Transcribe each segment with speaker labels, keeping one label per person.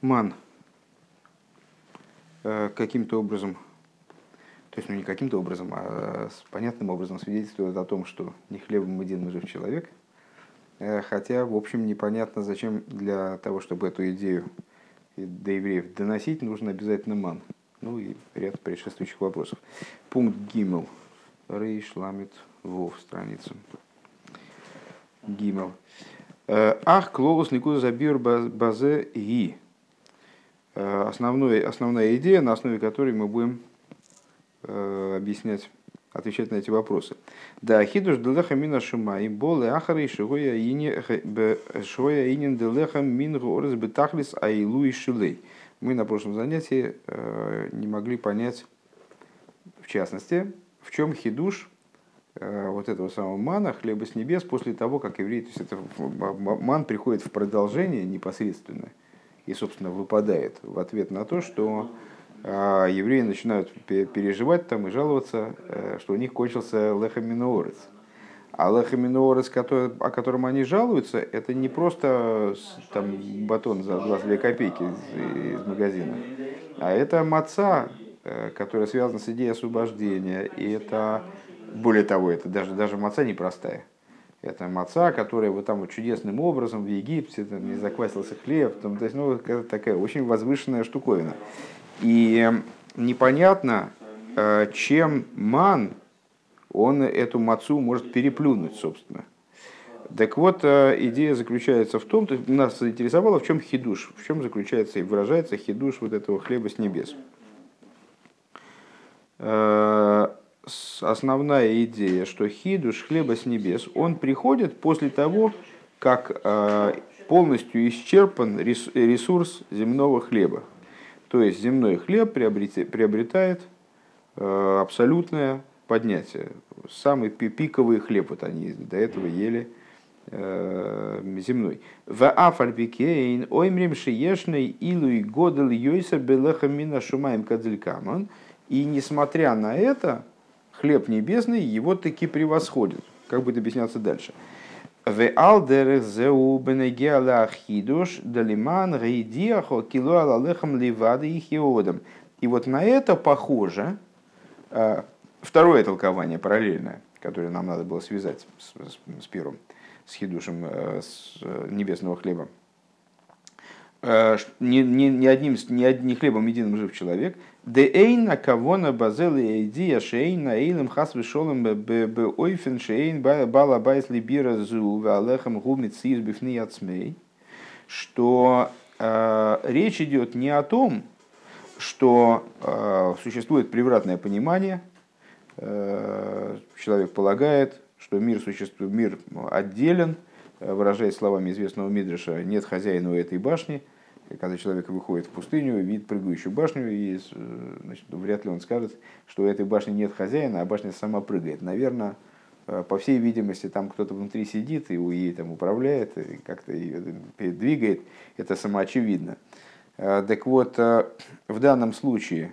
Speaker 1: ман э, каким-то образом, то есть ну не каким-то образом, а с понятным образом свидетельствует о том, что не хлебом единым жив человек, э, хотя, в общем, непонятно, зачем для того, чтобы эту идею до евреев доносить, нужно обязательно ман. Ну и ряд предшествующих вопросов. Пункт Гимел. Рейш ламит вов страница. Гимел. Э, Ах, клоус никуда забир базе ги. Э, основной, основная идея, на основе которой мы будем э, объяснять, отвечать на эти вопросы. Да, хидуш делеха мина шума и болы ахары шигоя инин делеха мин горес бетахлис айлу и шилей. Мы на прошлом занятии не могли понять, в частности, в чем хидуш Э, вот этого самого мана, хлеба с небес, после того, как евреи, то есть это ман приходит в продолжение непосредственно и, собственно, выпадает в ответ на то, что э, евреи начинают переживать там и жаловаться, э, что у них кончился лехаминоорец. А лехаминоорец, о котором они жалуются, это не просто там, батон за 22 копейки из, из магазина, а это маца, которая связана с идеей освобождения, и это более того, это даже, даже маца непростая. Это маца, которая вот там вот чудесным образом в Египте там, не заквасился хлеб. Там, то есть, ну, это такая очень возвышенная штуковина. И непонятно, э, чем ман, он эту мацу может переплюнуть, собственно. Так вот, э, идея заключается в том, то есть нас заинтересовало, в чем хидуш, в чем заключается и выражается хидуш вот этого хлеба с небес. Основная идея, что хидуш хлеба с небес, он приходит после того, как э, полностью исчерпан ресурс земного хлеба. То есть земной хлеб приобретает э, абсолютное поднятие. Самый пиковый хлеб, вот они до этого ели э, земной. В афальпикейн оймрим шиешный илуй годел йойса белеха мина шумаем кадзелькаман. И несмотря на это, хлеб небесный его таки превосходит. Как будет объясняться дальше? В алдер зеу бенегеала хидуш далиман рейдиахо кило и вот на это похоже э, второе толкование параллельное, которое нам надо было связать с, с, с первым, с хидушем э, с э, небесного хлеба. Не, не, не, одним, не одним хлебом единым жив человек, Де эйна кавона базелы эйдия шейна эйлем хас вишолем бе ойфен шейн бала байс либира зу валехам гумит сир бифни ацмей, что э, речь идет не о том, что э, существует превратное понимание, э, человек полагает, что мир, существует, мир отделен, выражаясь словами известного Мидриша, нет хозяина у этой башни – когда человек выходит в пустыню, видит прыгающую башню, и значит, вряд ли он скажет, что у этой башни нет хозяина, а башня сама прыгает. Наверное, э, по всей видимости, там кто-то внутри сидит и ей там управляет, и как-то ее двигает. Это самоочевидно. Э, так вот, э, в данном случае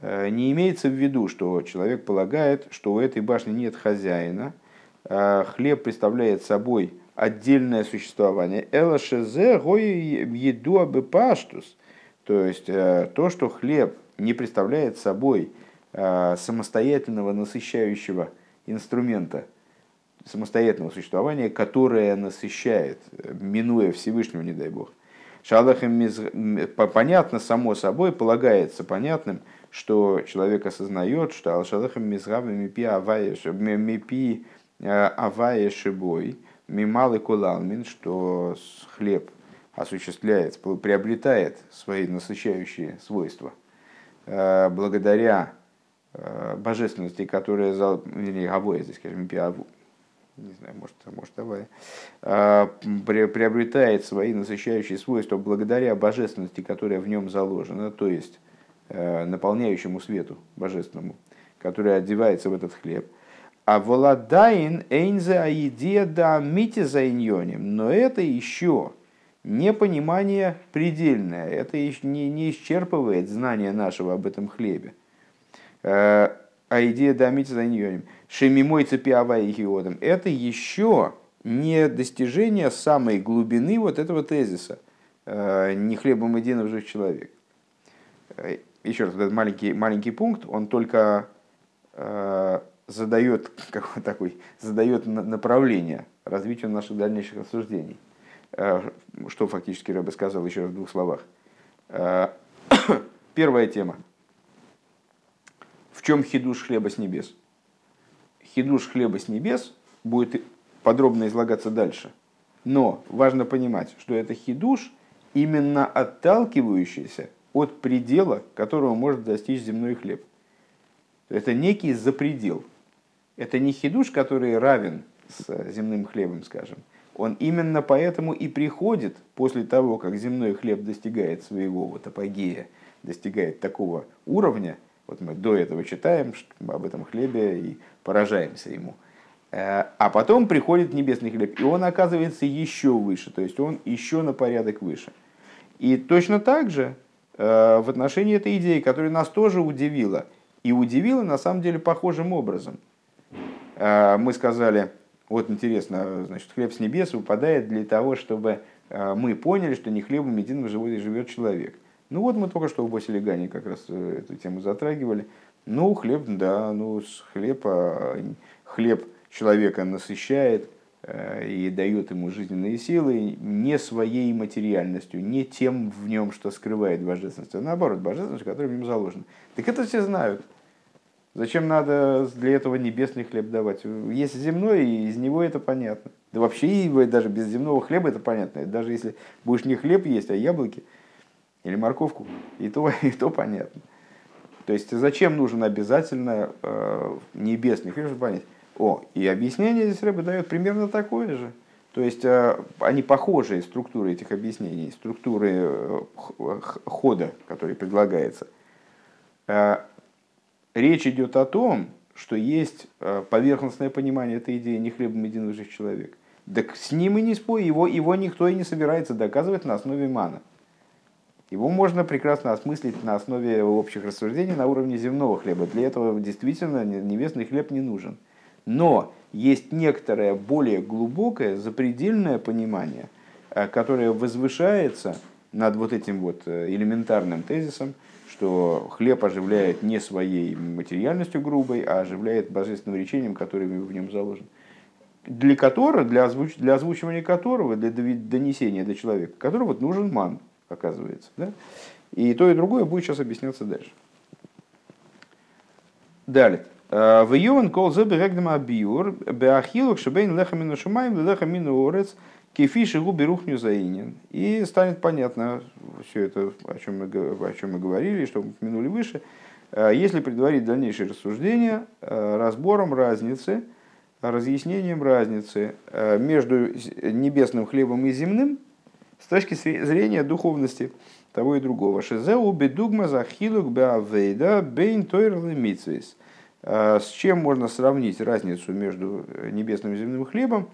Speaker 1: не имеется в виду, что человек полагает, что у этой башни нет хозяина, хлеб представляет собой отдельное существование. Элашезе еду паштус. То есть э, то, что хлеб не представляет собой э, самостоятельного насыщающего инструмента, самостоятельного существования, которое насыщает, минуя Всевышнего, не дай бог. Шалахем понятно, само собой, полагается понятным, что человек осознает, что Алшалахем мизгавы мипи авая шибой, Мималы кулалмин, что хлеб осуществляет, приобретает свои насыщающие свойства. Э, благодаря э, божественности, которая, или авоя здесь, скажем, пиаву, не знаю, может, может авоя, э, приобретает свои насыщающие свойства благодаря божественности, которая в нем заложена, то есть наполняющему свету божественному, который одевается в этот хлеб – а воладаин эйнзе аидия да мити за Но это еще не понимание предельное, это еще не, не исчерпывает знание нашего об этом хлебе. А идея да мити за иньоним. Шемимой цепиава и геодом. Это еще не достижение самой глубины вот этого тезиса. не хлебом единым жив человек. Еще раз, этот маленький, маленький пункт, он только задает, какой такой, задает направление развитию наших дальнейших рассуждений. Что фактически Рэбе сказал еще раз в двух словах. Первая тема. В чем хидуш хлеба с небес? Хидуш хлеба с небес будет подробно излагаться дальше. Но важно понимать, что это хидуш, именно отталкивающийся от предела, которого может достичь земной хлеб. Это некий запредел. Это не хидуш, который равен с земным хлебом, скажем. Он именно поэтому и приходит после того, как земной хлеб достигает своего вот апогея, достигает такого уровня, вот мы до этого читаем об этом хлебе и поражаемся ему. Э, а потом приходит небесный хлеб, и он оказывается еще выше, то есть он еще на порядок выше. И точно так же э, в отношении этой идеи, которая нас тоже удивила, и удивила на самом деле похожим образом. Э, мы сказали, вот интересно, значит, хлеб с небес выпадает для того, чтобы мы поняли, что не хлебом единым живет человек – ну вот мы только что в Басилигане как раз э, эту тему затрагивали. Ну, хлеб, да, ну, хлеб, а, хлеб человека насыщает э, и дает ему жизненные силы не своей материальностью, не тем в нем, что скрывает божественность, а наоборот, божественность, которая в нем заложена. Так это все знают. Зачем надо для этого небесный хлеб давать? Есть земной, и из него это понятно. Да вообще даже без земного хлеба это понятно. Даже если будешь не хлеб есть, а яблоки – или морковку, и то, и то понятно. То есть зачем нужен обязательно э, небесный хлеб, чтобы понять? О, и объяснение здесь Рэбе дает примерно такое же. То есть э, они похожие, структуры этих объяснений, структуры э, хода, который предлагается. Речь идет о том, что есть э, поверхностное понимание этой идеи не хлебом единого жив человек. Так с ним и не спой, его, его никто и не собирается доказывать на основе мана. Его можно прекрасно осмыслить на основе общих рассуждений на уровне земного хлеба. Для этого действительно небесный хлеб не нужен. Но есть некоторое более глубокое, запредельное понимание, э, которое возвышается над вот этим вот э, элементарным тезисом, что хлеб оживляет не своей материальностью грубой, а оживляет божественным речением, которое в нем заложено. Для которого, для, озвуч, для озвучивания которого, для донесения до человека, которого нужен ман оказывается. Да? И то, и другое будет сейчас объясняться дальше. Далее. «Э, в Йован кол зе берегдем абиур, беахилук шебейн лехамину шумаем, лехамину орец, кефиши губи рухню. И станет понятно все это, о чем, мы, о чем мы говорили, что мы упомянули выше, «Э, если предварить дальнейшее рассуждение э, разбором разницы, разъяснением разницы между небесным хлебом и земным, с точки зрения духовности того и другого. Шизеу бедугма захилук беавейда бейн тойрлы с чем можно сравнить разницу между небесным и земным хлебом?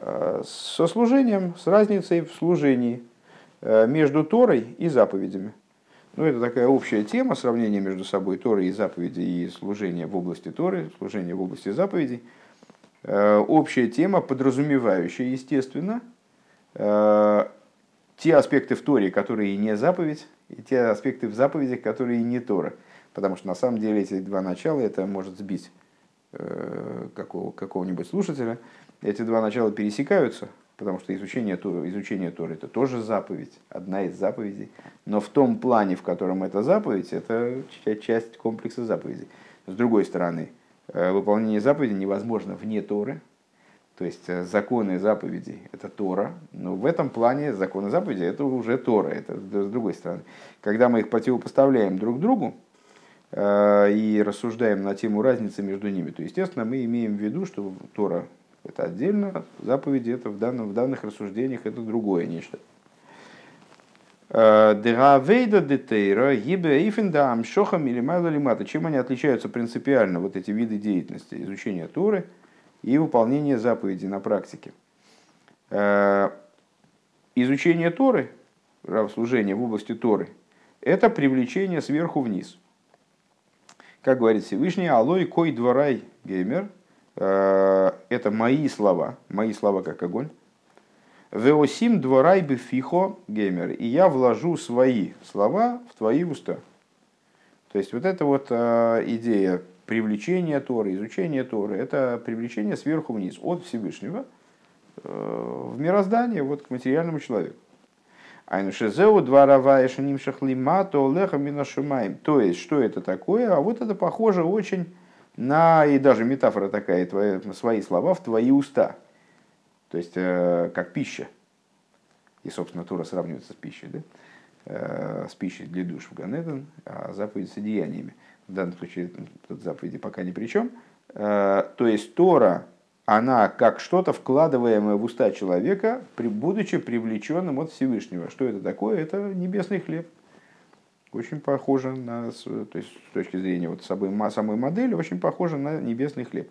Speaker 1: А, со служением, с разницей в служении а, между Торой и заповедями. Ну, это такая общая тема, сравнение между собой Торы и заповеди и служение в области Торы, служение в области заповедей. Общая тема, подразумевающая, естественно, те аспекты в Торе, которые не заповедь, и те аспекты в заповедях, которые не Тора. Потому что на самом деле эти два начала это может сбить э, какого, какого-нибудь слушателя. Эти два начала пересекаются, потому что изучение, изучение Торы это тоже заповедь, одна из заповедей. Но в том плане, в котором это заповедь, это часть комплекса заповедей. С другой стороны, э, выполнение заповеди невозможно вне Торы, то есть э, законы заповедей – это Тора, но в этом плане законы заповеди – это уже Тора, это с другой стороны. Когда мы их противопоставляем друг другу э, и рассуждаем на тему разницы между ними, то, естественно, мы имеем в виду, что Тора – это отдельно, заповеди – это в, данном, в данных рассуждениях это другое нечто. Э, Деравейда детейра, гибе ифенда амшоха милимайла лимата. Чем они отличаются принципиально, вот эти виды деятельности, изучения Торы – и выполнение заповедей на практике. Э, изучение Торы, служение в области Торы, это привлечение сверху вниз. Как говорит Всевышний, алой кой дворай геймер, это мои слова, мои слова как огонь, Веосим дворай бы фихо геймер. И я вложу свои слова в твои уста. То есть вот эта вот э, идея привлечения Торы, изучения Торы, это привлечение сверху вниз, от Всевышнего э, в мироздание, вот к материальному человеку. Айнушезеу дворовая шаним шахлима, то леха минашумаем. То есть, что это такое? А вот это похоже очень на, и даже метафора такая, твои, свои слова в твои уста. То есть, э, как пища. И, собственно, Тура сравнивается с пищей, да? Э, с пищей для душ в Ганеден, а заповедь с одеяниями. В данном случае тут заповеди пока ни при чем. Э, то есть, Тора, она как что-то вкладываемое в уста человека, будучи привлеченным от Всевышнего. Что это такое? Это небесный хлеб. Очень похоже на, то есть с точки зрения вот самой, самой модели, очень похоже на небесный хлеб.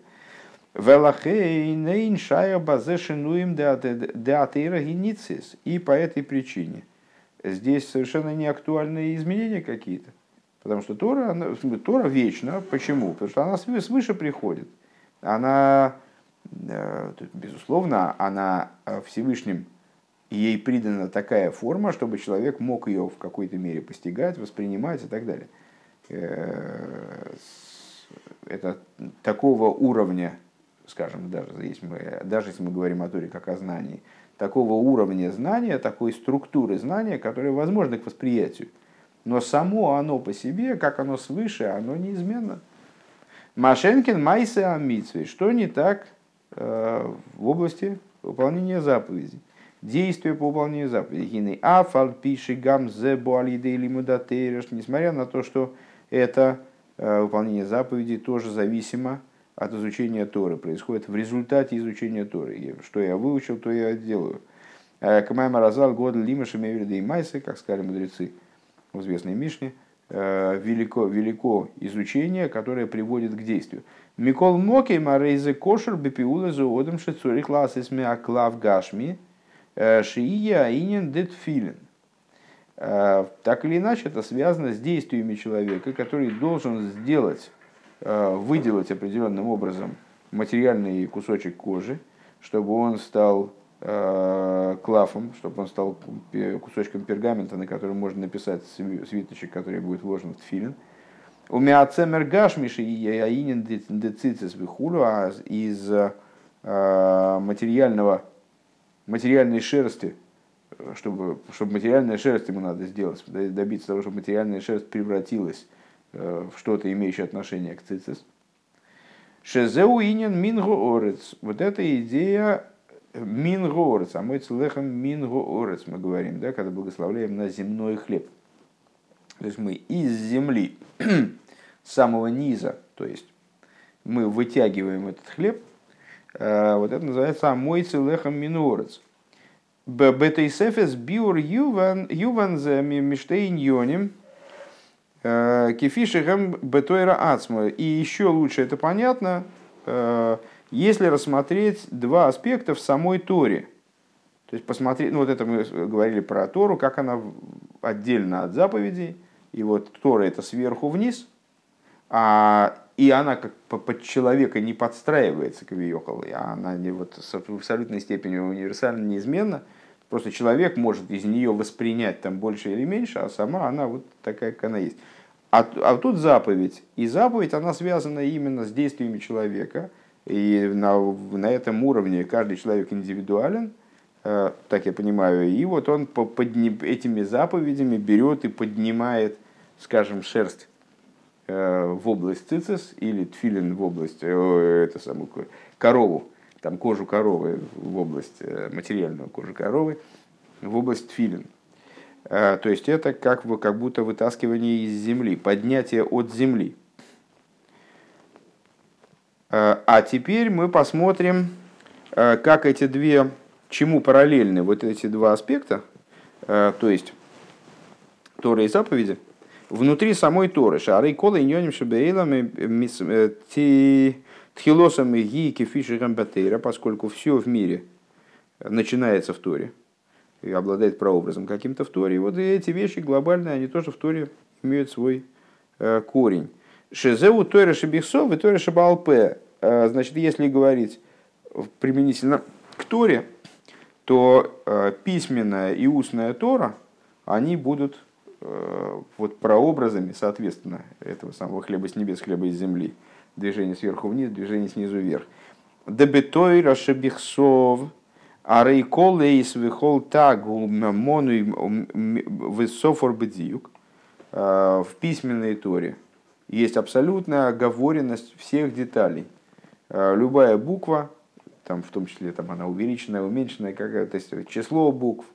Speaker 1: И по этой причине здесь совершенно не актуальные изменения какие-то. Потому что Тора, она, Тора вечна. Почему? Потому что она свыше приходит. Она Э, безусловно, она э, Всевышним, ей придана такая форма, чтобы человек мог ее в какой-то мере постигать, воспринимать и так далее. Э, это такого уровня, скажем, даже если мы, даже если мы говорим о Торе как о знании, такого уровня знания, такой структуры знания, которая возможна к восприятию. Но само оно по себе, как оно свыше, оно неизменно. Машенкин Майсе Амитсвей. Что не так Э, в области выполнения заповедей. Действия по выполнению заповедей. Афал пиши гам зе буалиде или мудатейреш. Несмотря на то, что это э, выполнение заповедей тоже зависимо от изучения Торы. Происходит в результате изучения Торы. Что я выучил, то я делаю. Э, Камай Маразал год лимаши и майсы, как сказали мудрецы в известной Мишне, велико, велико изучение, которое приводит к действию. Микол Моки Марейзе Кошер Бепиула Зоодом Шецурих Ласис Меаклав Гашми э, Шия Инин Детфилин. Э, так или иначе, это связано с действиями человека, который должен сделать, э, выделать определенным образом материальный кусочек кожи, чтобы он стал клафом, чтобы он стал кусочком пергамента, на котором можно написать свиточек, который будет вложен в тфилин – у Миацемер Гашмиши и Яинин Децицис Вихулю, а из материального, материальной шерсти, чтобы, чтобы материальная шерсть ему надо сделать, добиться того, чтобы материальная шерсть превратилась э, в что-то, имеющее отношение к цицис. Шезеу инин мингу орец. Вот эта идея мингу орец, а мы целехом мингу орец мы говорим, да, когда благословляем на земной хлеб. То есть мы из земли, с самого низа, то есть мы вытягиваем этот хлеб, э, вот это называется амойцы лехам минорец. Бетейсефес биур юван за миштейн йоним э, кефишихам бетойра ацма. И еще лучше это понятно, э, если рассмотреть два аспекта в самой Торе. То есть посмотреть, ну вот это мы говорили про Тору, как она отдельно от заповедей – и вот Тора это сверху вниз, а, и она как под человека не подстраивается к Виохал, она не, вот, в абсолютной степени универсально неизменна. Просто человек может из нее воспринять там больше или меньше, а сама она вот такая, как она есть. А, а тут заповедь. И заповедь, она связана именно с действиями человека. И на, на этом уровне каждый человек индивидуален – Э, так я понимаю. И вот он по подним, этими заповедями берет и поднимает, скажем, шерсть в область цицис или тфилин в область, э, это самую корову, там кожу коровы в область материальную кожу коровы, в область тфилин. То есть это как, как будто вытаскивание из земли, поднятие от земли. А теперь мы посмотрим, как эти две чему параллельны вот эти два аспекта, э, то есть Тора и заповеди, внутри самой Торы. Шары кола иньоним шабейлами э, тхилосом и ги кефишерам батейра, поскольку все в мире начинается в Торе и обладает прообразом каким-то в Торе. И вот эти вещи глобальные, они тоже в Торе имеют свой э, корень. Шезеу Тора Шабихсов и Тора Шабалпе. Значит, если говорить применительно к Торе, то э, письменная и устная Тора, они будут э, вот прообразами, соответственно, этого самого хлеба с небес, хлеба из земли. Движение сверху вниз, движение снизу вверх. Дебетой рашебихсов, арейкол лейс вихол тагу мону высофор бедиюк. В письменной Торе есть абсолютная оговоренность всех деталей. Любая буква там, в том числе там, она увеличенная, уменьшенная, какая то есть число букв,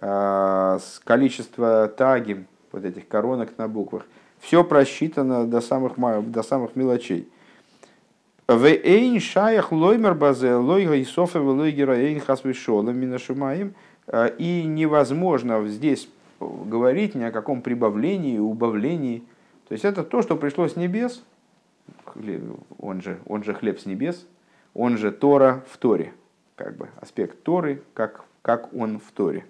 Speaker 1: количество таги, вот этих коронок на буквах, все просчитано до самых, до самых мелочей. Вейн шаях лоймер базе лойга и софа лой героин хасвишола минашумаем. А, и невозможно здесь говорить ни о каком прибавлении, убавлении. То есть это то, что пришло с небес, он же, он же хлеб с небес, он же Тора в Торе, как бы аспект Торы, как, как он в Торе.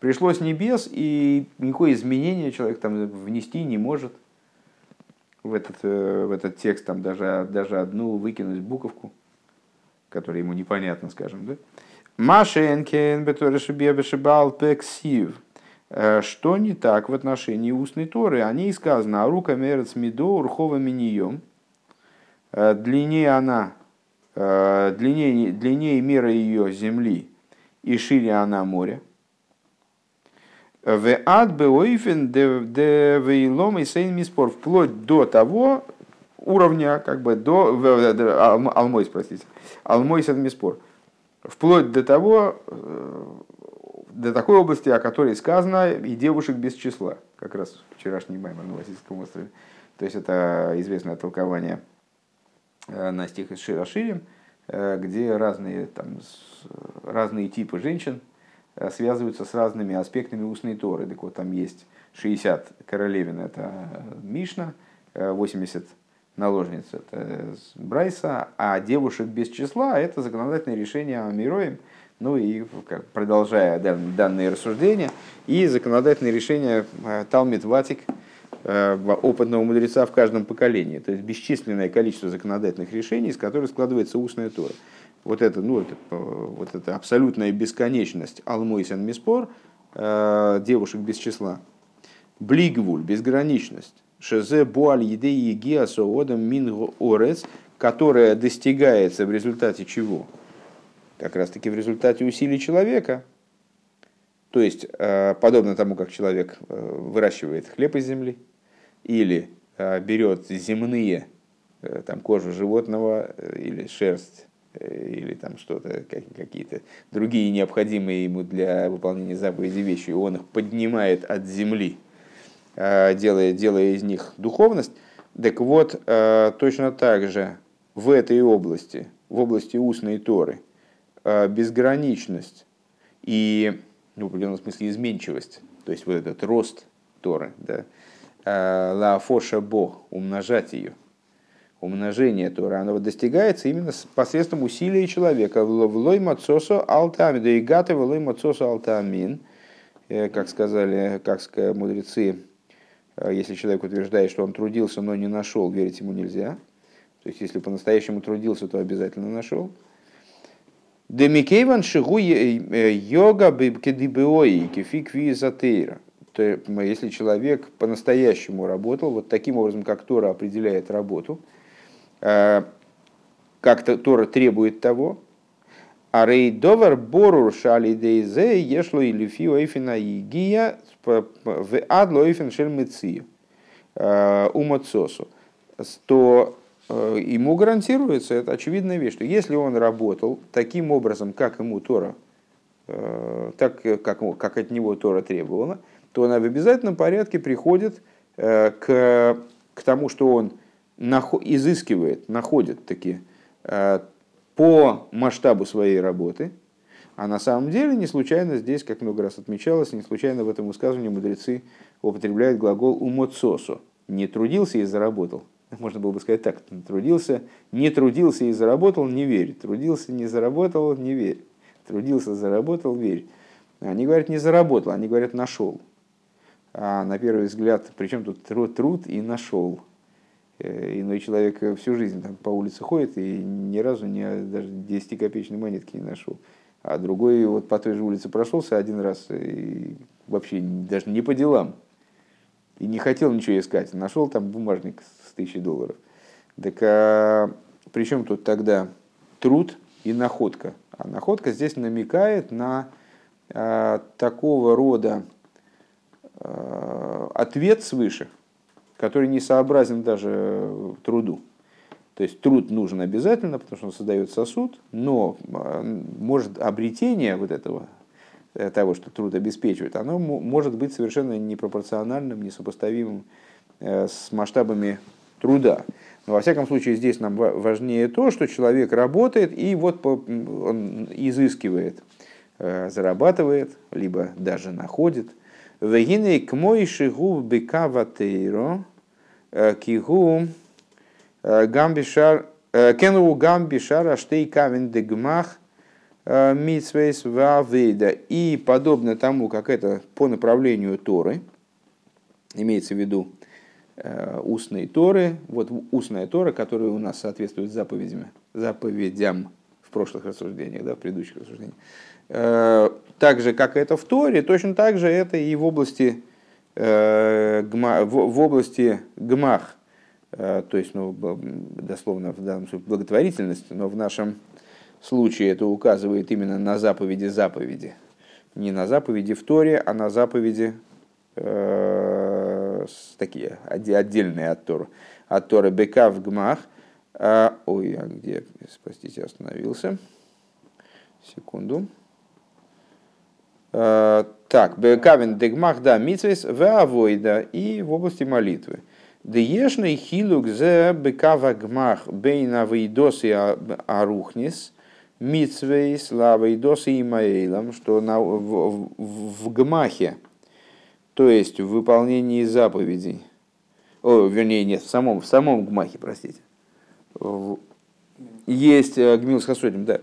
Speaker 1: Пришло с небес, и никакое изменение человек там внести не может в этот, э, в этот текст, там даже, даже одну выкинуть буковку, которая ему непонятна, скажем, да? Машенкен. Э, что не так в отношении устной Торы? О ней сказано, а рука мерец мидо урхова минием. Э, длиннее она длиннее, длиннее мира ее земли и шире она моря. В ад беойфен де вейлом и сейн миспор. Вплоть до того уровня, как бы до... Алмойс, простите. Алмойс это миспор. Вплоть до того, э, до такой области, о которой сказано, и девушек без числа. Как раз вчерашний маймер на Васильском острове. То есть это известное толкование Э, на стих из Широширим, э, где разные, там, разные типы женщин связываются с разными аспектами устной Торы. Так вот, там есть 60 королевин, это Мишна, 80 наложниц, это Брайса, а девушек без числа, это законодательное решение Амироем, ну и продолжая данные рассуждения, и законодательное решение Талмит Ватик – Э, опытного мудреца в каждом поколении. То есть бесчисленное количество законодательных решений, из которых складывается устная Тора. Вот это, ну, это, э, вот это абсолютная бесконечность Алмойсен Миспор, э, девушек без числа. Блигвуль, безграничность. Шезе буаль еде еги асоодам мин орец, которая достигается в результате чего? Как раз таки в результате усилий человека. То есть, подобно тому, как человек выращивает хлеб из земли, или берет земные, э, там, кожу животного э, или шерсть, э, или там что-то, какие-то другие необходимые ему для выполнения заповеди вещи, и он их поднимает от земли, а, делая, делая из них духовность. Так вот, а, точно так же в этой области, в области устной Торы, безграничность и, ну, в определенном смысле, изменчивость, то есть вот этот рост Торы, да, Э, лафоша бо, умножать ее. Умножение Тора, оно достигается именно посредством усилия человека. Влой мацосо алтамин, да и гаты влой мацосо алтамин, э, как сказали, как мудрецы, э, если человек утверждает, что он трудился, но не нашел, верить ему нельзя. То есть, если по-настоящему трудился, то обязательно нашел. Демикейван шигу йога кедибеои кефикви затейра что если человек по-настоящему работал, вот таким образом, как Тора определяет работу, э, как Тора требует того, а рейдовар борур шали дейзе ешло или фио эйфина игия в адло эйфин шельмецию э, умацосу, то э, ему гарантируется, это очевидная вещь, что если он работал таким образом, как ему Тора, так как, как от него Тора требовала, то она в обязательном порядке приходит к, к тому, что он изыскивает, находит таки э, по масштабу своей работы. А на самом деле не случайно здесь, как много раз отмечалось, не случайно в этом высказывании мудрецы употребляют глагол умоцосу. Не трудился и заработал. Можно было бы сказать так. Трудился, не трудился и заработал, не верь. Трудился, не заработал, не верь. Трудился, заработал, верь. Они говорят, не заработал, они говорят, нашел а на первый взгляд, причем тут труд, труд и нашел. Э, иной человек всю жизнь там по улице ходит и ни разу ни, даже 10-копеечной монетки не нашел. а другой вот по той же улице прошелся один раз и вообще даже не по делам. И не хотел ничего искать. Нашел там бумажник с тысячей долларов. Так а, причем тут тогда труд и находка? А находка здесь намекает на а, такого рода а, ответ свыше, который не сообразен даже труду. То есть труд нужен обязательно, потому что он создает сосуд, но а, может обретение вот этого, э, того, что труд обеспечивает, оно может быть совершенно непропорциональным, несопоставимым э, с масштабами труда. Но во всяком случае здесь нам важнее то, что человек работает и вот он изыскивает, э, зарабатывает, либо даже находит. Вегиней к мой шигу бека ватейро кигу гамбишар, кену гамбишар аштей кавен дегмах митсвейс вавейда. И подобно тому, как это по направлению Торы, имеется в виду устные Торы, вот устная Тора, которая у нас соответствует заповедям, заповедям в прошлых рассуждениях, да, в предыдущих рассуждениях. Так же, как это в Торе, точно так же это и в области, в области гмах, Э, то есть, ну, дословно в данном случае благотворительность, но в нашем случае это указывает именно на заповеди заповеди. Не на заповеди в Торе, а на заповеди э, такие отдельные от Торы. От Торы Бека в Гмах. А, ой, а где, простите, остановился. Секунду. А, так, Бекавин Дегмах, да, Митвес, в Авойда и в области молитвы. Деешный хилук зе бекава гмах бейна вейдоси арухнис митсвейс ла вейдоси имаэйлам, что на, в, в, в гмахе, то есть в выполнении заповедей, о, вернее, нет, в самом, в самом гмахе, простите, есть э, гмил с хасодим, да,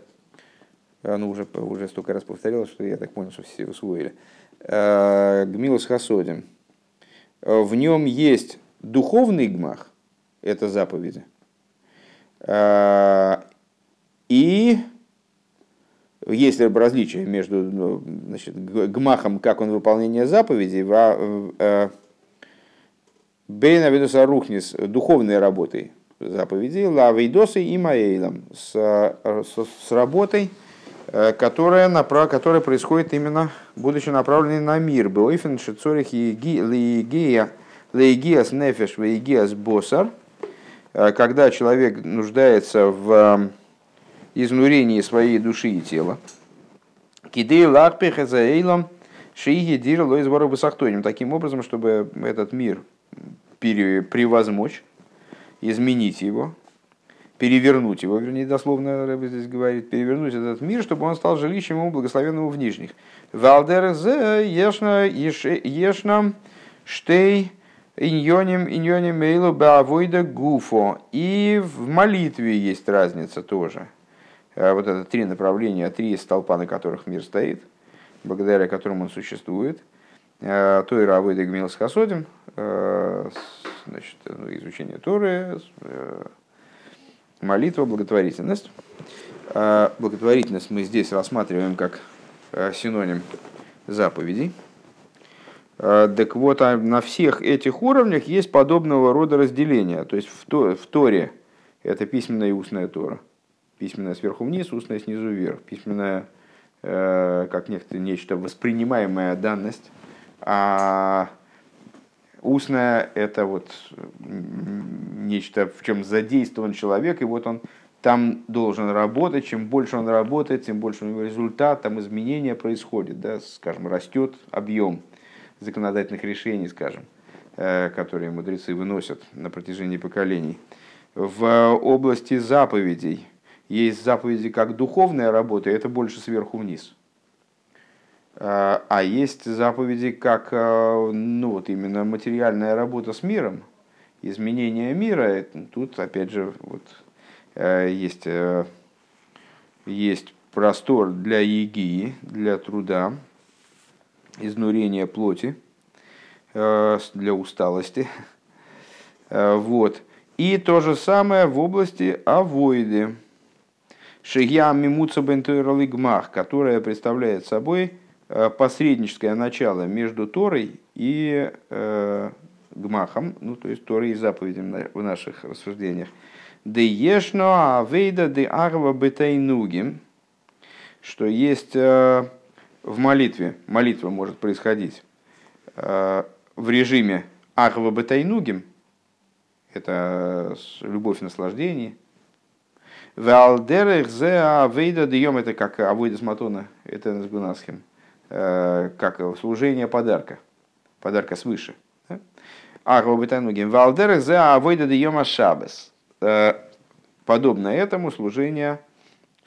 Speaker 1: оно уже, уже столько раз повторялось, что я так понял, что все усвоили. Э, гмил с хасодим. В нем есть духовный гмах – это заповеди. А, и есть различие между ну, значит, гмахом, как он выполнение заповедей, э, Бейна Ведуса Рухнис духовной работой заповедей, Лавейдосы и Маэйлом с, с, с работой, э, которая, направ, которая происходит именно, будучи направленной на мир. Бойфен Шицорих Лейгиас нефеш вейгиас босар, э, когда человек нуждается в э, изнурении своей души и тела. Кидей ларпеха за эйлом шииги дир лоизвору басахтоним. Таким образом, чтобы этот мир превозмочь, изменить его, перевернуть его, вернее, дословно Рэбе здесь говорит, перевернуть этот мир, чтобы он стал жилищем ему благословенного в нижних. Валдер зе ешна ешна штей Иньоним, иньоним мейлу баавойда гуфо. И в молитве есть разница тоже. Э, вот это три направления, три столпа, на которых мир стоит, благодаря которым он существует. Э, Той равойда гмил с хасодим, э, значит, ну, изучение Торы, молитва, благотворительность. Благотворительность мы здесь рассматриваем как синоним заповедей. Э, так вот, а на всех этих уровнях есть подобного рода разделения. То есть в, Торе это письменная и устная Тора. Письменная сверху вниз, устная снизу вверх. Письменная э, как нечто воспринимаемая данность. А устная это вот нечто, в чем задействован человек, и вот он там должен работать, чем больше он работает, тем больше у него результат, там изменения происходят, да, скажем, растет объем законодательных решений, скажем, э, которые мудрецы выносят на протяжении поколений. В области заповедей есть заповеди как духовная работа, это больше сверху вниз. Э, а есть заповеди как э, ну, вот именно материальная работа с миром, изменение мира. Тут, опять же, вот, есть, есть простор для егии, для труда, изнурения плоти, э, для усталости. Э, вот. И то же самое в области авоиды. Шигья мимуца бентуэрлигмах, которая представляет собой посредническое начало между Торой и э, гмахом, ну, то есть Торой и заповедям в наших рассуждениях. Де ешно авейда де арва бетайнугим, что есть э, в молитве, молитва может происходить э, в режиме арва бетайнугим, это любовь и наслаждение. Валдерех зе авейда дием, это как авойда сматона, это с гунасхем, э, как служение подарка, подарка свыше. Бетайнугим. Валдерех зе авойда дием ашабес. Подобно этому служение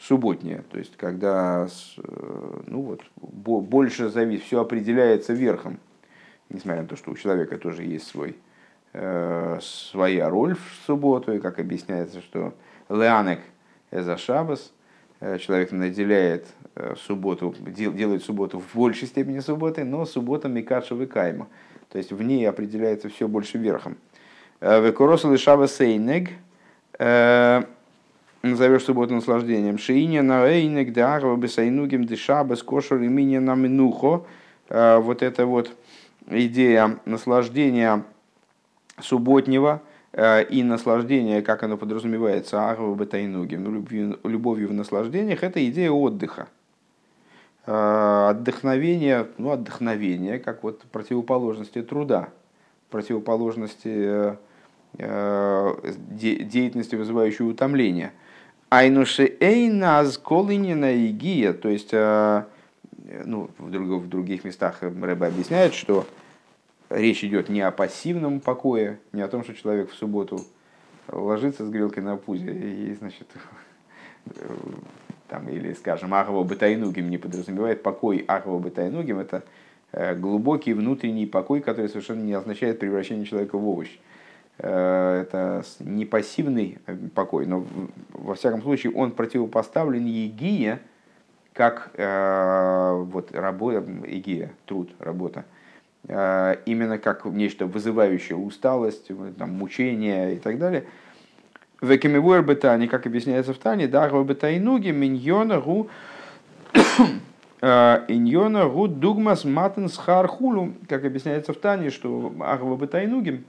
Speaker 1: субботнее, то есть когда ну вот, больше зависит, все определяется верхом, несмотря на то, что у человека тоже есть свой Э, своя роль в субботу, и как объясняется, что Леанек за Шабас, э, человек наделяет э, субботу, делает субботу в большей степени субботы, но суббота Микадшева Кайма. То есть в ней определяется все больше верхом. Векоросал и Шаба Сейнег, назовешь субботу наслаждением. Шииня на Эйнег, Деарва Бесайнугим, Дешаба, Скошер и Миня на Минухо. Вот эта вот идея наслаждения субботнего э, и наслаждения, как оно подразумевается, агва бетайнугим, ну, любовью в наслаждениях, это идея отдыха. Э, отдохновение, ну, отдохновение, как вот противоположности труда, противоположности э, деятельности, вызывающей утомление. Айнуши эйназ колинина игия, то есть, ну, в других местах Рэба объясняет, что речь идет не о пассивном покое, не о том, что человек в субботу ложится с грелкой на пузе и, значит, там, или, скажем, Ахова Батайнугим не подразумевает покой Ахова Батайнугим, это э, глубокий внутренний покой, который совершенно не означает превращение человека в овощ. Э, это не пассивный э, покой, но во всяком случае он противопоставлен егия, как вот, работа, егия, труд, работа – именно как нечто вызывающее усталость, там, мучение и так далее. В Экемивуэр Бетани, как объясняется в Тане, Дахва Бетайнуги, Миньона Гу э, Иньона Гу Дугмас Матен Схархулу, как объясняется в Тане, что Ахва Бетайнуги,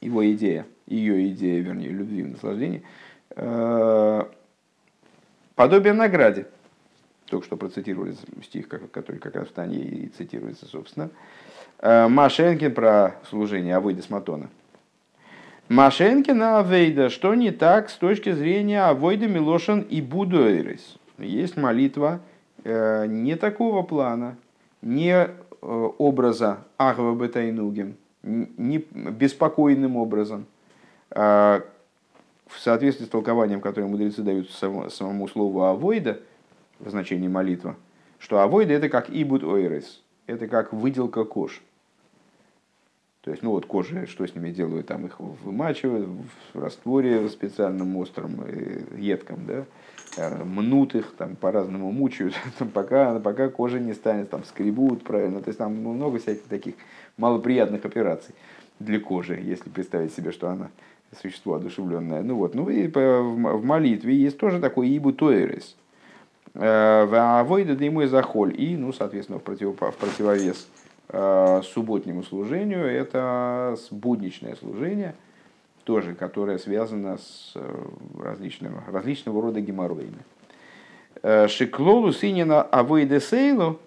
Speaker 1: его идея, ее идея, вернее, любви и наслаждения, э, подобие награде – только что процитировали стих, который как раз в Тане и цитируется, собственно. Э, Машенкин про служение Авойда Сматона. Машенкин Авейда, что не так с точки зрения Авойда Милошин и Будуэрис. Есть молитва э, не такого плана, не э, образа Ахва Бетайнугим, не беспокойным образом, в соответствии с толкованием, которое мудрецы дают самому слову Авойда, в значении молитва, что авойда это как ибут ойрес, это как выделка кож. То есть, ну вот кожи, что с ними делают, там их вымачивают в растворе специальным острым, э, едком, да, э, мнут их, там по-разному мучают, пока, пока кожа не станет, там скребут правильно, то есть там много всяких таких малоприятных операций для кожи, если представить себе, что она существо одушевленное. Ну вот, ну и в молитве есть тоже такой ибутоэрис, Э, Войда да ему и захоль. И, ну, соответственно, в, против, в противовес субботнему служению это будничное служение, тоже, которое связано с э, различного, различного рода геморроями. Шиклолу синина авойде сейлу,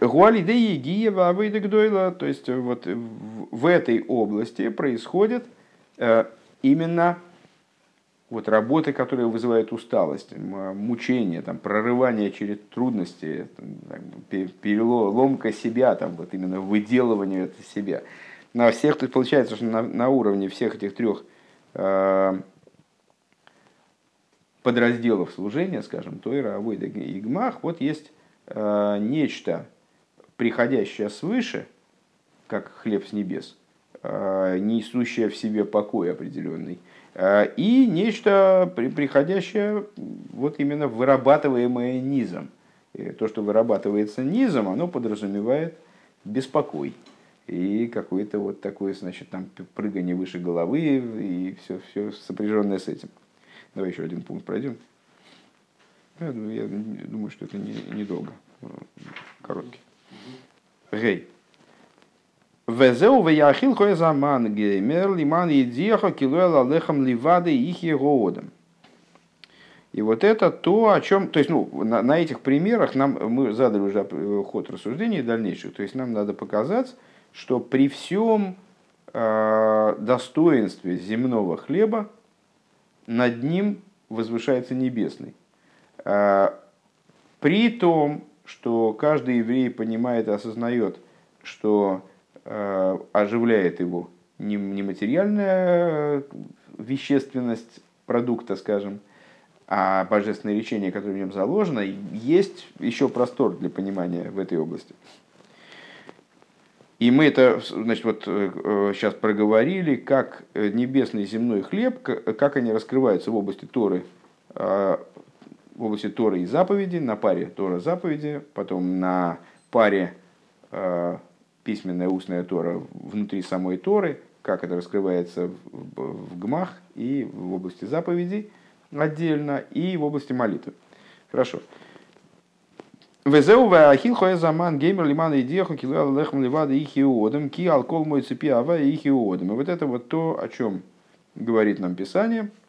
Speaker 1: гуалиде егиева авойде гдойла. То есть вот в этой области происходит именно вот работы, которые вызывают усталость, мучение, там, прорывание через трудности, переломка себя, там, вот именно выделывание это себя. На всех, то есть получается, что на, на уровне всех этих трех э, подразделов служения, скажем, Тойра, Авойда и Гмах, вот есть э, нечто, приходящее свыше, как хлеб с небес, э, несущее в себе покой определенный – и нечто приходящее, вот именно вырабатываемое низом. И то, что вырабатывается низом, оно подразумевает беспокой. И какое-то вот такое, значит, там прыгание выше головы и все, все сопряженное с этим. Давай еще один пункт пройдем. Я, думаю, что это недолго, не короткий. Гей. Везеу ваяхил заман геймер лиман едиаха килуэл алехам ливады их его И вот это то, о чем, то есть, ну, на, на этих примерах нам мы задали уже ход рассуждений дальнейших. То есть нам надо показать, что при всем э, достоинстве земного хлеба над ним возвышается небесный. Э, при том, что каждый еврей понимает и осознает, что э, оживляет его не, материальная вещественность продукта, скажем, а божественное речение, которое в нем заложено, есть еще простор для понимания в этой области. И мы это значит, вот, сейчас проговорили, как небесный земной хлеб, как они раскрываются в области Торы в области Торы и заповеди, на паре Тора заповеди, потом на паре э, письменная устная Тора внутри самой Торы, как это раскрывается в, в гмах и в области заповедей отдельно, и в области молитвы. Хорошо. Везеу ваахил хоя заман геймер лиман идеяху килуэл лехм ливада их иодом ки алкол мой цепи ава их иодом. И вот это вот то, о чем говорит нам Писание –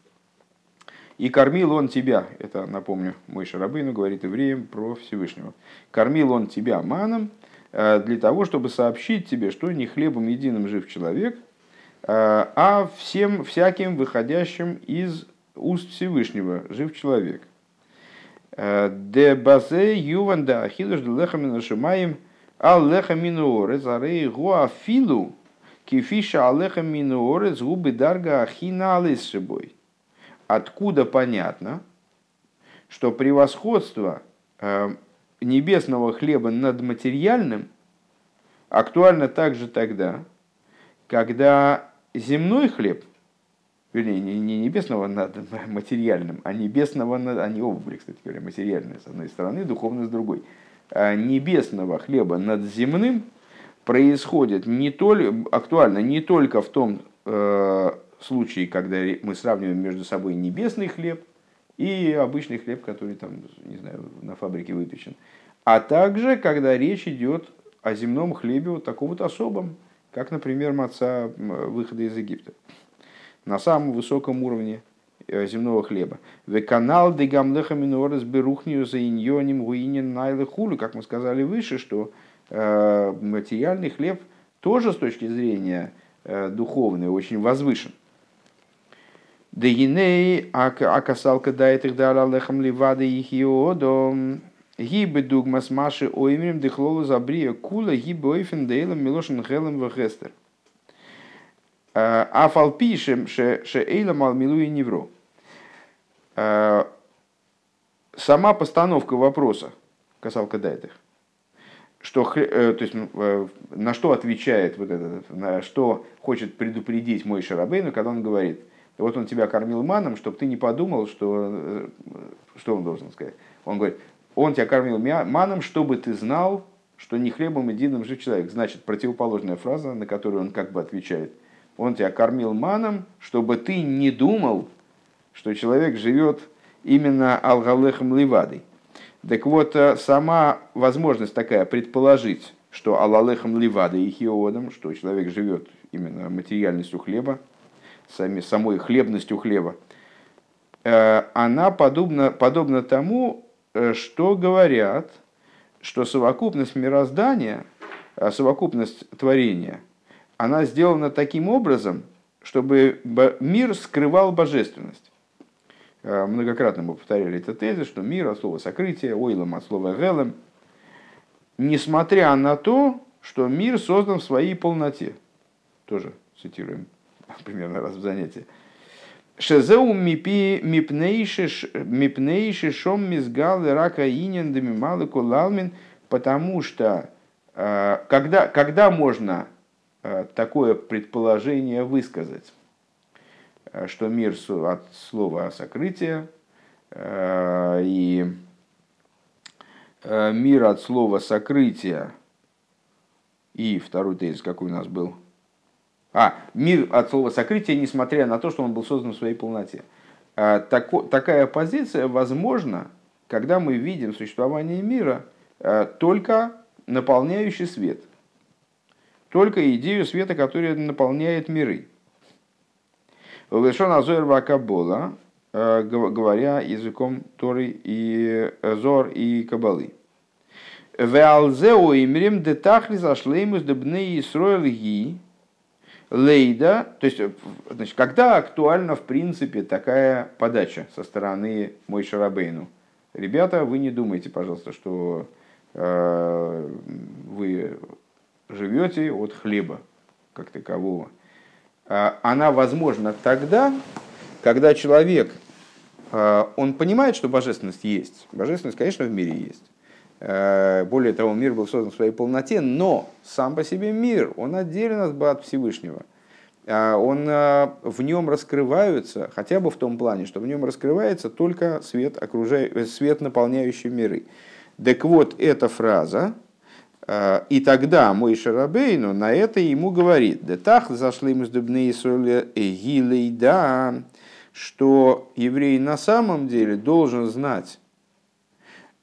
Speaker 1: и кормил он тебя, это, напомню, мой Шарабейну говорит евреям про Всевышнего. Кормил он тебя маном для того, чтобы сообщить тебе, что не хлебом единым жив человек, э, а всем всяким выходящим из уст Всевышнего жив человек. Э, де базе юван да ахилуш де лехамина ал лехамину орез арей гуафилу кифиша алехамину орез губы дарга ахина алис откуда понятно, что превосходство э, небесного хлеба над материальным актуально также тогда, когда земной хлеб, вернее, не небесного над материальным, а небесного над, они оба были, кстати говоря, материальные с одной стороны, духовные с другой, а небесного хлеба над земным происходит не только, актуально не только в том э, случаи, когда мы сравниваем между собой небесный хлеб и обычный хлеб, который там, не знаю, на фабрике выпечен. А также, когда речь идет о земном хлебе вот таком вот особом, как, например, маца выхода из Египта. На самом высоком уровне э, земного хлеба. В канал дегамлеха минорес берухнию за иньоним гуинин найлы хулю, как мы сказали выше, что э, материальный хлеб тоже с точки зрения э, духовной очень возвышен. Дегиней, акасалка дает их дала лехам ливады их иодом. Гибы дугмас маши оймрим дыхлолу забрия кула гибы ойфен дейлом милошин хелем вехестер. Афал пишем, ше эйлам алмилу и невро. Сама постановка вопроса, касалка дает их, что, то есть, на что отвечает вот это, на что хочет предупредить мой Шарабейну, когда он говорит – вот он тебя кормил маном, чтобы ты не подумал, что... Э, что он должен сказать? Он говорит, он тебя кормил маном, чтобы ты знал, что не хлебом единым жив человек. Значит, противоположная фраза, на которую он как бы отвечает. Он тебя кормил маном, чтобы ты не думал, что человек живет именно алгалехом ливадой. Так вот, э, сама возможность такая предположить, что алалехом ливадой и хиодом, что человек живет именно материальностью хлеба, сами, самой хлебностью хлеба, э, она подобна, подобна тому, э, что говорят, что совокупность мироздания, э, совокупность творения, она сделана таким образом, чтобы мир скрывал божественность. Многократно мы повторяли эту тезу, что мир от слова сокрытие, ойлом от слова гелем, несмотря на то, что мир создан в своей полноте. Тоже цитируем примерно раз в занятии. Шезеу мипи мипнейши шом мизгал рака инин дамималы кулалмин, потому что э, когда, когда можно э, такое предположение высказать, э, что мир от слова сокрытия и мир от слова сокрытия и второй тезис, какой у нас был, а, мир от слова сокрытия, несмотря на то, что он был создан в своей полноте. А, тако, такая позиция возможна, когда мы видим существование мира только наполняющий свет, только идею света, которая наполняет миры. Лешон Азор Вакабола, говоря языком Торы и Зор и Кабалы. Веалзеу имрим детахли зашлеймус дебны Исроэл ги лейда. То есть, значит, когда актуальна в принципе такая подача со стороны Мой Шарабейну? Ребята, вы не думайте, пожалуйста, что э, вы живете от хлеба как такового. А она возможна тогда, когда человек, э, он понимает, что божественность есть. Божественность, конечно, в мире есть. Э, более того, мир был создан в своей полноте, но сам по себе мир, он отделен от Всевышнего. А он, э, в нем раскрываются, хотя бы в том плане, что в нем раскрывается только свет, окружающий, э, свет наполняющий миры. Так вот, эта фраза, и тогда мой Шарабейну на это ему говорит, «Детах зашли мы с да, что еврей на самом деле должен знать,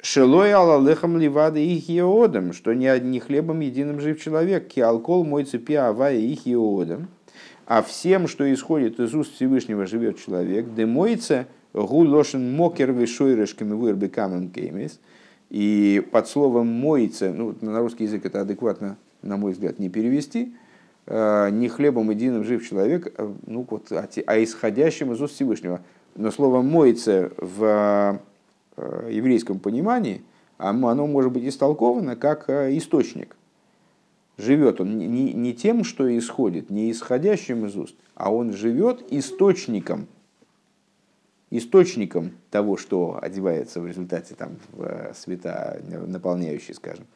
Speaker 1: Шелой алалехам ливады их еодам, что не одни хлебом единым жив человек, ки алкол мой цепи авая их еодам, а всем, что исходит из уст Всевышнего, живет человек, демойца гу лошен мокер вишойрешками вырбы камен кеймес, и под словом мойца, ну, на русский язык это адекватно, на мой взгляд, не перевести, э, не хлебом единым жив человек, а, ну, вот, а, а исходящим из уст Всевышнего. Но слово мойца в Э, еврейском понимании, оно может быть истолковано как э, источник. Живет он не, не тем, что исходит, не исходящим из уст, а он живет источником, источником того, что одевается в результате там, в э, света, наполняющий, скажем.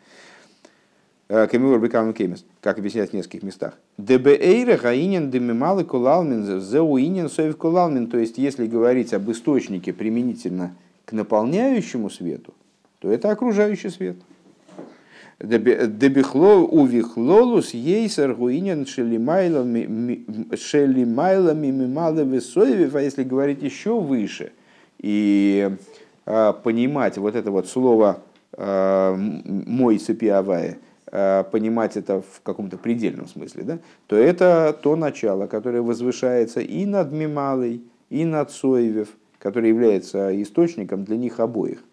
Speaker 1: Кемюр Бекам Кемис, как объясняется в нескольких местах. ДБЭйра гаинен демималы кулалмин зеуинен соев кулалмин. То есть, если говорить об источнике применительно к наполняющему свету, то это окружающий свет. Дебихло увихлолус ейсер гуинен шелимайлами мималы весоевев, а если говорить еще выше и а, понимать вот это вот слово а, мой цепиавая, а, понимать это в каком-то предельном смысле, да, то это то начало, которое возвышается и над Мималой, и над Соевев – который является источником для них обоих.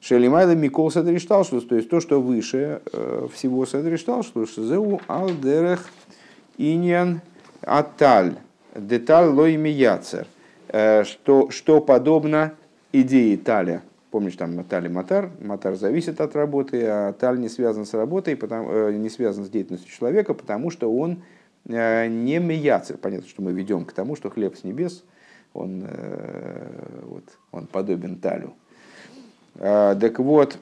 Speaker 1: Шелимайда Микол Седришталшлус, то есть то, что выше э, всего Седришталшлус, Зеу Алдерех Иньян Аталь, Деталь Лойми Яцер, э, что, что подобно идее Таля. Помнишь, там Таль Матар. Матар зависит от работы, а Таль не связан с работой, потому, э, не связан с деятельностью человека, потому что он не мияцер. Понятно, что мы ведем к тому, что хлеб с небес – он, э, вот, он подобен талю. А, так вот,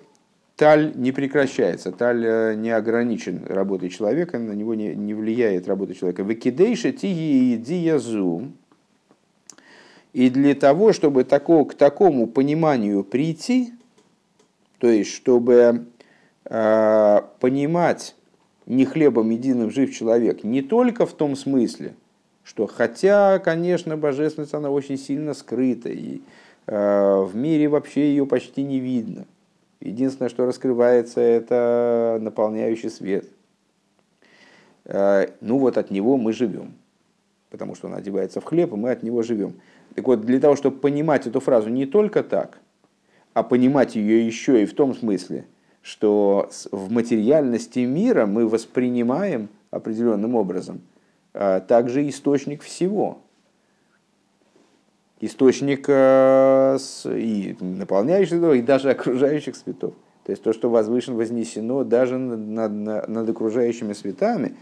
Speaker 1: таль не прекращается, таль э, не ограничен работой человека, на него не, не влияет работа человека. Выкидейша тиги диязу. И для того, чтобы такого, к такому пониманию прийти, то есть, чтобы э, понимать не хлебом единым жив человек, не только в том смысле, что хотя, конечно, божественность, она очень сильно скрыта, и э, в мире вообще ее почти не видно. Единственное, что раскрывается, это наполняющий свет. Э, ну вот от него мы живем, потому что он одевается в хлеб, и мы от него живем. Так вот, для того, чтобы понимать эту фразу не только так, а понимать ее еще и в том смысле, что в материальности мира мы воспринимаем определенным образом – также источник всего. Источник э, и наполняющих и даже окружающих светов. То есть то, что возвышено, вознесено даже над, над, над окружающими светами.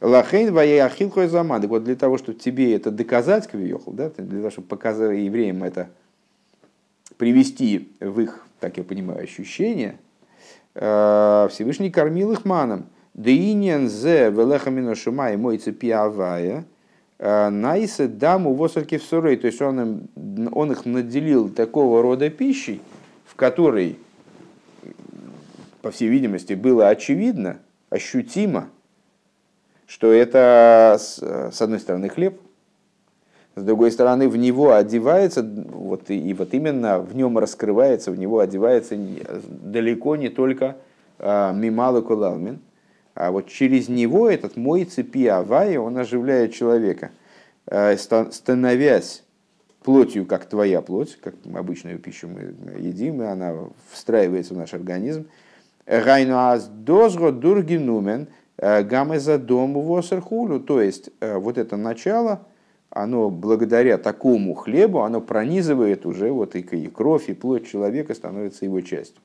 Speaker 1: Лахейн ваяхил заман. Вот для того, чтобы тебе это доказать, Кавиохал, да, для того, чтобы показать евреям это, привести в их, так я понимаю, ощущения, э, Всевышний кормил их маном. Деинен зе велехамина шумай мой цепи авая, э, найсе даму восарки в сурей. То есть он, им, он их наделил такого рода пищей, в которой, по всей видимости, было очевидно, ощутимо, что это, с одной стороны, хлеб, С другой стороны, в него одевается, вот, и вот именно в нем раскрывается, в него одевается далеко не только а, мималу кулалмин, а вот через него этот мой цепи авая, он оживляет человека, а, становясь плотью, как твоя плоть, как обычную пищу мы едим, и она встраивается в наш организм. Гайнуаз дозго дургинумен а, гамеза дому восерхулю, то есть вот это начало – оно благодаря такому хлебу, оно пронизывает уже вот и кровь, и плоть человека становится его частью.